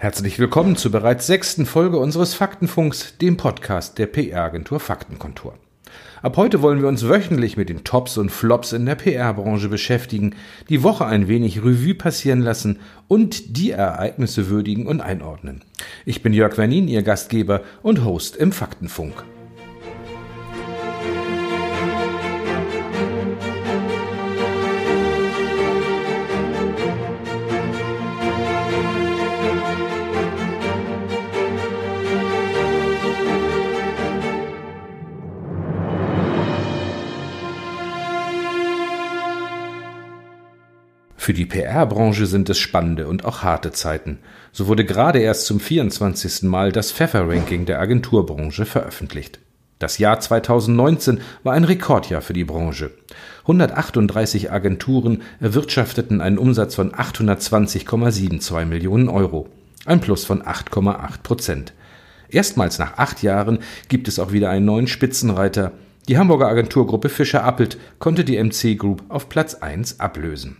Herzlich willkommen zur bereits sechsten Folge unseres Faktenfunks, dem Podcast der PR-Agentur Faktenkontor. Ab heute wollen wir uns wöchentlich mit den Tops und Flops in der PR-Branche beschäftigen, die Woche ein wenig Revue passieren lassen und die Ereignisse würdigen und einordnen. Ich bin Jörg Wernin, Ihr Gastgeber und Host im Faktenfunk. Für die PR-Branche sind es spannende und auch harte Zeiten. So wurde gerade erst zum 24. Mal das Pfeffer-Ranking der Agenturbranche veröffentlicht. Das Jahr 2019 war ein Rekordjahr für die Branche. 138 Agenturen erwirtschafteten einen Umsatz von 820,72 Millionen Euro. Ein Plus von 8,8 Prozent. Erstmals nach acht Jahren gibt es auch wieder einen neuen Spitzenreiter. Die Hamburger Agenturgruppe Fischer Appelt konnte die MC Group auf Platz 1 ablösen.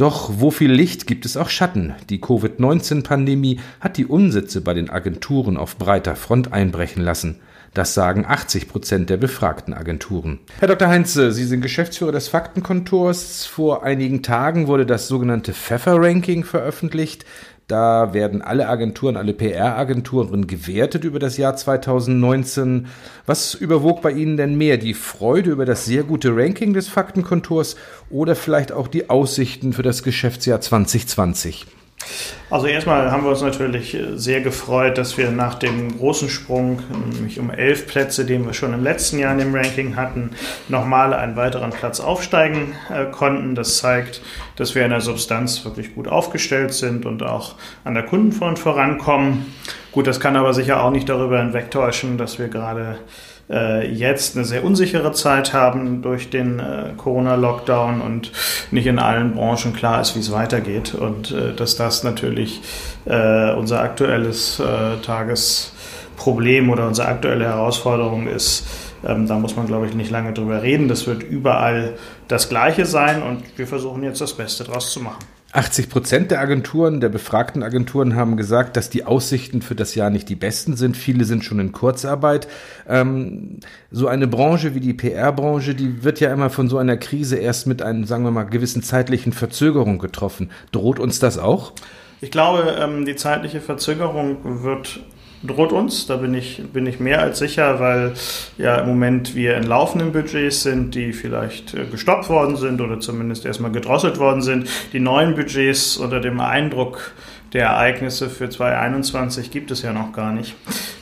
Doch wo viel Licht gibt es auch Schatten. Die Covid-19-Pandemie hat die Umsätze bei den Agenturen auf breiter Front einbrechen lassen. Das sagen 80 Prozent der befragten Agenturen. Herr Dr. Heinze, Sie sind Geschäftsführer des Faktenkontors. Vor einigen Tagen wurde das sogenannte Pfeffer-Ranking veröffentlicht. Da werden alle Agenturen, alle PR-Agenturen gewertet über das Jahr 2019. Was überwog bei Ihnen denn mehr? Die Freude über das sehr gute Ranking des Faktenkontors oder vielleicht auch die Aussichten für das Geschäftsjahr 2020? Also erstmal haben wir uns natürlich sehr gefreut, dass wir nach dem großen Sprung, nämlich um elf Plätze, den wir schon im letzten Jahr in dem Ranking hatten, nochmal einen weiteren Platz aufsteigen äh, konnten. Das zeigt, dass wir in der Substanz wirklich gut aufgestellt sind und auch an der Kundenfront vorankommen. Gut, das kann aber sicher auch nicht darüber hinwegtäuschen, dass wir gerade äh, jetzt eine sehr unsichere Zeit haben durch den äh, Corona-Lockdown und nicht in allen Branchen klar ist, wie es weitergeht und äh, dass das natürlich äh, unser aktuelles äh, Tagesproblem oder unsere aktuelle Herausforderung ist. Ähm, da muss man, glaube ich, nicht lange drüber reden. Das wird überall das Gleiche sein und wir versuchen jetzt das Beste draus zu machen. 80 Prozent der Agenturen, der befragten Agenturen haben gesagt, dass die Aussichten für das Jahr nicht die besten sind. Viele sind schon in Kurzarbeit. Ähm, so eine Branche wie die PR-Branche, die wird ja immer von so einer Krise erst mit einer, sagen wir mal, gewissen zeitlichen Verzögerung getroffen. Droht uns das auch? Ich glaube, ähm, die zeitliche Verzögerung wird droht uns. Da bin ich, bin ich mehr als sicher, weil ja im Moment wir in laufenden Budgets sind, die vielleicht äh, gestoppt worden sind oder zumindest erstmal gedrosselt worden sind. Die neuen Budgets unter dem Eindruck der Ereignisse für 2021 gibt es ja noch gar nicht.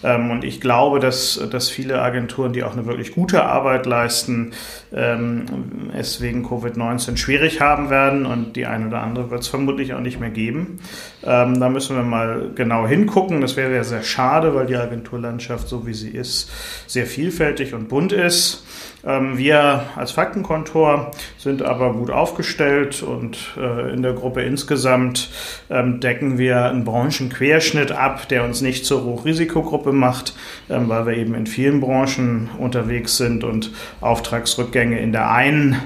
Ähm, und ich glaube, dass, dass viele Agenturen, die auch eine wirklich gute Arbeit leisten, ähm, es wegen Covid-19 schwierig haben werden und die eine oder andere wird es vermutlich auch nicht mehr geben. Ähm, da müssen wir mal genau hingucken. Das wäre ja sehr schade, weil die Agenturlandschaft, so wie sie ist, sehr vielfältig und bunt ist. Wir als Faktenkontor sind aber gut aufgestellt und äh, in der Gruppe insgesamt decken wir einen Branchenquerschnitt ab, der uns nicht zur Hochrisikogruppe macht, ähm, weil wir eben in vielen Branchen unterwegs sind und Auftragsrückgänge in der einen,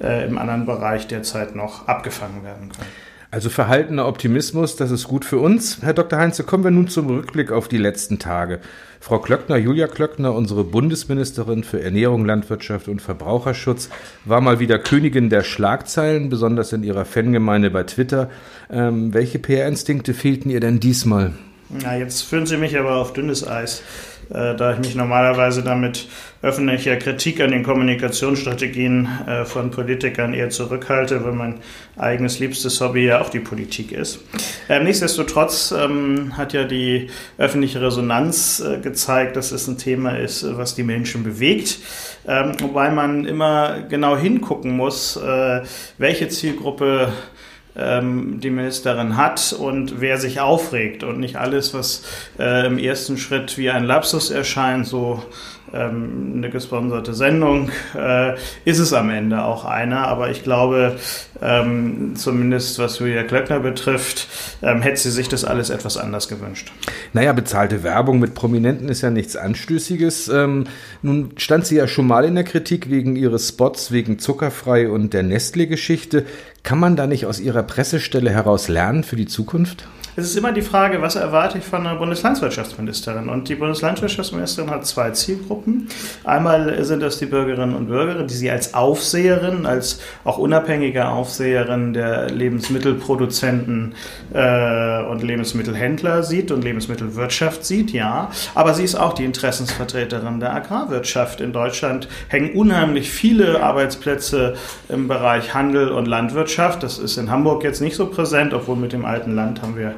äh, im anderen Bereich derzeit noch abgefangen werden können. Also verhaltener Optimismus, das ist gut für uns. Herr Dr. Heinze, kommen wir nun zum Rückblick auf die letzten Tage. Frau Klöckner, Julia Klöckner, unsere Bundesministerin für Ernährung, Landwirtschaft und Verbraucherschutz, war mal wieder Königin der Schlagzeilen, besonders in ihrer Fangemeinde bei Twitter. Ähm, welche PR-Instinkte fehlten ihr denn diesmal? Na, jetzt führen Sie mich aber auf dünnes Eis. Äh, da ich mich normalerweise damit öffentlicher Kritik an den Kommunikationsstrategien äh, von Politikern eher zurückhalte, weil mein eigenes liebstes Hobby ja auch die Politik ist. Ähm, nichtsdestotrotz ähm, hat ja die öffentliche Resonanz äh, gezeigt, dass es ein Thema ist, was die Menschen bewegt. Ähm, wobei man immer genau hingucken muss, welche Zielgruppe die Ministerin hat und wer sich aufregt und nicht alles, was äh, im ersten Schritt wie ein Lapsus erscheint, so ähm, eine gesponserte Sendung, äh, ist es am Ende auch einer. Aber ich glaube, ähm, zumindest was Julia Klöckner betrifft, ähm, hätte sie sich das alles etwas anders gewünscht. Naja, bezahlte Werbung mit Prominenten ist ja nichts Anstößiges. Ähm, nun stand sie ja schon mal in der Kritik wegen ihres Spots, wegen Zuckerfrei und der Nestle-Geschichte. Kann man da nicht aus ihrer Pressestelle heraus lernen für die Zukunft? Es ist immer die Frage, was erwarte ich von einer Bundeslandwirtschaftsministerin? Und die Bundeslandwirtschaftsministerin hat zwei Zielgruppen. Einmal sind das die Bürgerinnen und Bürger, die sie als Aufseherin, als auch unabhängige Aufseherin der Lebensmittelproduzenten äh, und Lebensmittelhändler sieht und Lebensmittelwirtschaft sieht, ja. Aber sie ist auch die Interessensvertreterin der Agrarwirtschaft. In Deutschland hängen unheimlich viele Arbeitsplätze im Bereich Handel und Landwirtschaft. Das ist in Hamburg jetzt nicht so präsent, obwohl mit dem alten Land haben wir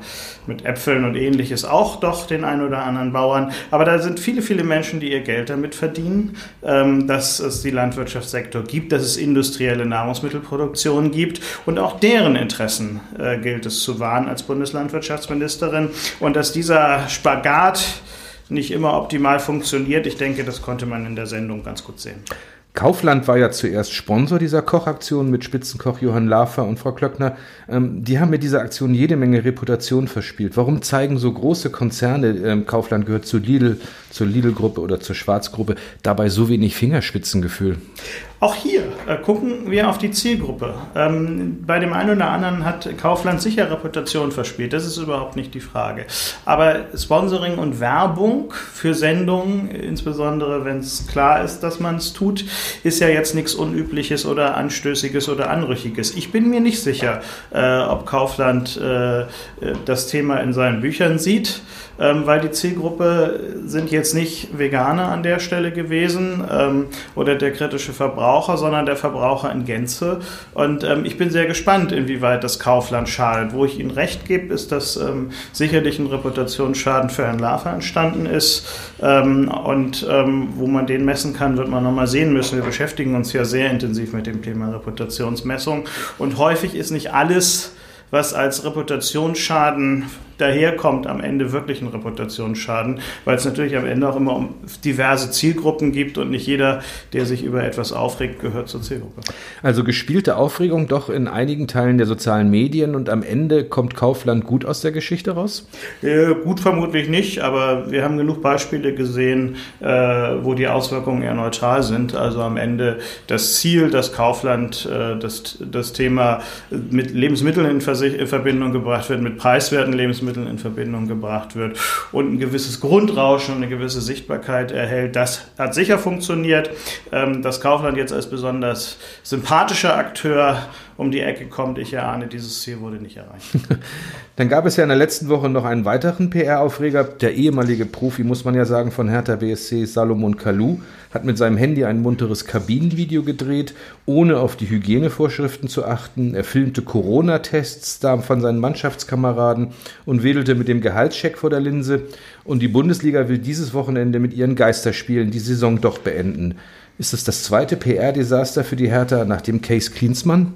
mit Äpfeln und ähnliches auch doch den ein oder anderen Bauern. Aber da sind viele, viele Menschen, die ihr Geld damit verdienen, ähm, dass es die Landwirtschaftssektor gibt, dass es industrielle Nahrungsmittelproduktion gibt und auch deren Interessen äh, gilt es zu wahren als Bundeslandwirtschaftsministerin und dass dieser Spagat nicht immer optimal funktioniert. Ich denke, das konnte man in der Sendung ganz gut sehen. Kaufland war ja zuerst Sponsor dieser Kochaktion mit Spitzenkoch Johann Lafer und Frau Klöckner. Ähm, die haben mit dieser Aktion jede Menge Reputation verspielt. Warum zeigen so große Konzerne, ähm, Kaufland gehört zu Lidl, zur Lidl-Gruppe oder zur Schwarzgruppe, dabei so wenig Fingerspitzengefühl? Auch hier äh, gucken wir auf die Zielgruppe. Ähm, bei dem einen oder anderen hat Kaufland sicher Reputation verspielt, das ist überhaupt nicht die Frage. Aber Sponsoring und Werbung für Sendungen, insbesondere wenn es klar ist, dass man es tut, ist ja jetzt nichts Unübliches oder Anstößiges oder Anrüchiges. Ich bin mir nicht sicher, äh, ob Kaufland äh, das Thema in seinen Büchern sieht ähm, weil die Zielgruppe sind jetzt nicht Veganer an der Stelle gewesen ähm, oder der kritische Verbraucher, sondern der Verbraucher in Gänze. Und ähm, ich bin sehr gespannt, inwieweit das Kaufland schadet. Wo ich Ihnen recht gebe, ist, dass ähm, sicherlich ein Reputationsschaden für Herrn Lafer entstanden ist. Ähm, und ähm, wo man den messen kann, wird man nochmal sehen müssen. Wir beschäftigen uns ja sehr intensiv mit dem Thema Reputationsmessung. Und häufig ist nicht alles, was als Reputationsschaden daherkommt am Ende wirklich ein Reputationsschaden, weil es natürlich am Ende auch immer um diverse Zielgruppen gibt und nicht jeder, der sich über etwas aufregt, gehört zur Zielgruppe. Also gespielte Aufregung doch in einigen Teilen der sozialen Medien und am Ende kommt Kaufland gut aus der Geschichte raus? Äh, gut vermutlich nicht, aber wir haben genug Beispiele gesehen, äh, wo die Auswirkungen eher neutral sind. Also am Ende das Ziel, dass Kaufland äh, das, das Thema mit Lebensmitteln in, in Verbindung gebracht wird, mit preiswerten Lebensmitteln, Lebensmitteln in Verbindung gebracht wird und ein gewisses Grundrauschen und eine gewisse Sichtbarkeit erhält. Das hat sicher funktioniert. Ähm, dass Kaufland jetzt als besonders sympathischer Akteur um die Ecke kommt, ich erahne, dieses Ziel wurde nicht erreicht. Dann gab es ja in der letzten Woche noch einen weiteren PR-Aufreger. Der ehemalige Profi, muss man ja sagen, von Hertha BSC, Salomon Kalou, hat mit seinem Handy ein munteres Kabinenvideo gedreht, ohne auf die Hygienevorschriften zu achten. Er filmte Corona-Tests von seinen Mannschaftskameraden und wedelte mit dem Gehaltscheck vor der Linse. Und die Bundesliga will dieses Wochenende mit ihren Geisterspielen die Saison doch beenden. Ist es das zweite PR-Desaster für die Hertha nach dem Case Klinsmann?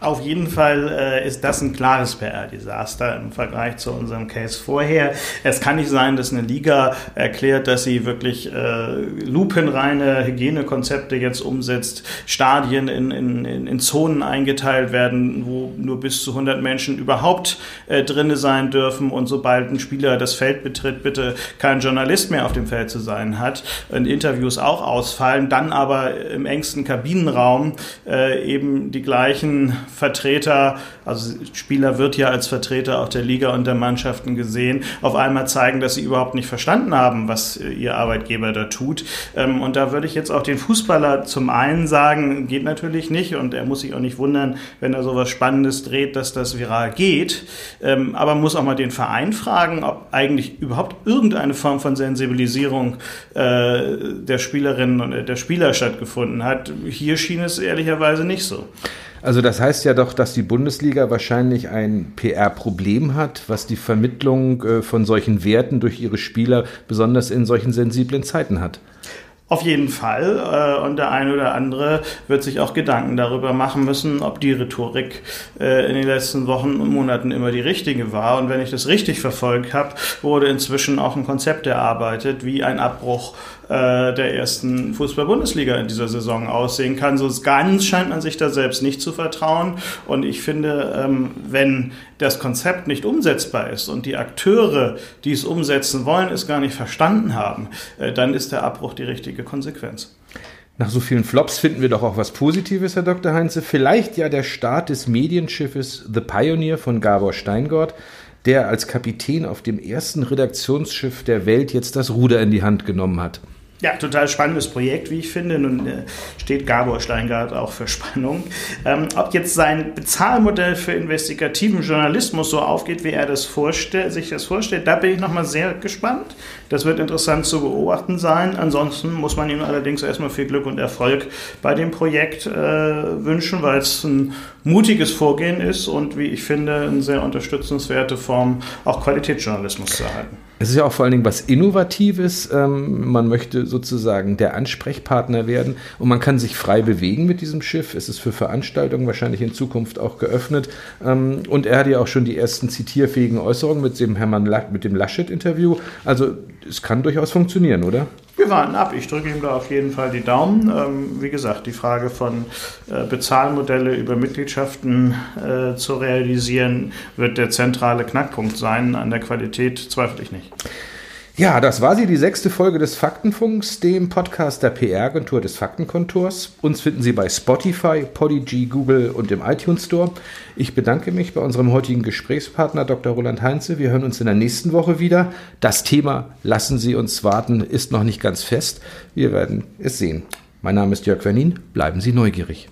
Auf jeden Fall äh, ist das ein klares PR-Desaster im Vergleich zu unserem Case vorher. Es kann nicht sein, dass eine Liga erklärt, dass sie wirklich äh, lupenreine Hygienekonzepte jetzt umsetzt, Stadien in, in, in Zonen eingeteilt werden, wo nur bis zu 100 Menschen überhaupt äh, drinne sein dürfen und sobald ein Spieler das Feld betritt, bitte kein Journalist mehr auf dem Feld zu sein hat und Interviews auch ausfallen, dann aber im engsten Kabinenraum äh, eben die gleichen Vertreter, also Spieler wird ja als Vertreter auch der Liga und der Mannschaften gesehen, auf einmal zeigen, dass sie überhaupt nicht verstanden haben, was äh, ihr Arbeitgeber da tut. Ähm, und da würde ich jetzt auch den Fußballer zum einen sagen, geht natürlich nicht und er muss sich auch nicht wundern, wenn er sowas Spannendes dreht, dass das viral geht. Ähm, aber muss auch mal den Verein fragen, ob eigentlich überhaupt irgendeine Form von Sensibilisierung äh, der Spielerinnen und der Spieler Spieler stattgefunden hat. Hier schien es ehrlicherweise nicht so. Also das heißt ja doch, dass die Bundesliga wahrscheinlich ein PR-Problem hat, was die Vermittlung äh, von solchen Werten durch ihre Spieler besonders in solchen sensiblen Zeiten hat. Auf jeden Fall. Äh, und der eine oder andere wird sich auch Gedanken darüber machen müssen, ob die Rhetorik äh, in den letzten Wochen und Monaten immer die richtige war. Und wenn ich das richtig verfolgt habe, wurde inzwischen auch ein Konzept erarbeitet, wie ein Abbruch der ersten Fußball-Bundesliga in dieser Saison aussehen kann. So ganz scheint man sich da selbst nicht zu vertrauen. Und ich finde, ähm, wenn das Konzept nicht umsetzbar ist und die Akteure, die es umsetzen wollen, es gar nicht verstanden haben, äh, dann ist der Abbruch die richtige Konsequenz. Nach so vielen Flops finden wir doch auch was Positives, Herr Dr. Heinze. Vielleicht ja der Start des Medienschiffes The Pioneer von Gabor Steingart. der als Kapitän auf dem ersten Redaktionsschiff der Welt jetzt das Ruder in die Hand genommen hat. Ja, total spannendes Projekt, wie ich finde. Nun äh, steht Gabor Steingart auch für Spannung. Ähm, ob jetzt sein Bezahlmodell für investigativen Journalismus so aufgeht, wie er das sich das vorstellt, da bin ich nochmal sehr gespannt. Das wird interessant zu beobachten sein. Ansonsten muss man ihm allerdings erstmal viel Glück und Erfolg bei dem Projekt äh, wünschen, weil es ein mutiges Vorgehen ist und, wie ich finde, eine sehr unterstützenswerte Form, auch Qualitätsjournalismus zu erhalten. Es ist ja auch vor allen Dingen was Innovatives. Ähm, man möchte sozusagen der Ansprechpartner werden und man kann sich frei bewegen mit diesem Schiff. Es ist für Veranstaltungen wahrscheinlich in Zukunft auch geöffnet. Ähm, und er hat ja auch schon die ersten zitierfähigen Äußerungen mit dem Hermann La mit dem Laschet-Interview. Also es kann durchaus funktionieren, oder? Wir warten ab. Ich drücke ihm da auf jeden Fall die Daumen. Ähm, wie gesagt, die Frage von äh, Bezahlmodelle über Mitgliedschaften äh, zu realisieren, wird der zentrale Knackpunkt sein. An der Qualität zweifle ich nicht. Ja, das war sie, die sechste Folge des Faktenfunks, dem Podcast der PR-Agentur des Faktenkontors. Uns finden Sie bei Spotify, Podigy, Google und im iTunes Store. Ich bedanke mich bei unserem heutigen Gesprächspartner Dr. Roland Heinze. Wir hören uns in der nächsten Woche wieder. Das Thema Lassen Sie uns warten ist noch nicht ganz fest. Wir werden es sehen. Mein Name ist Jörg Wernin. Bleiben Sie neugierig.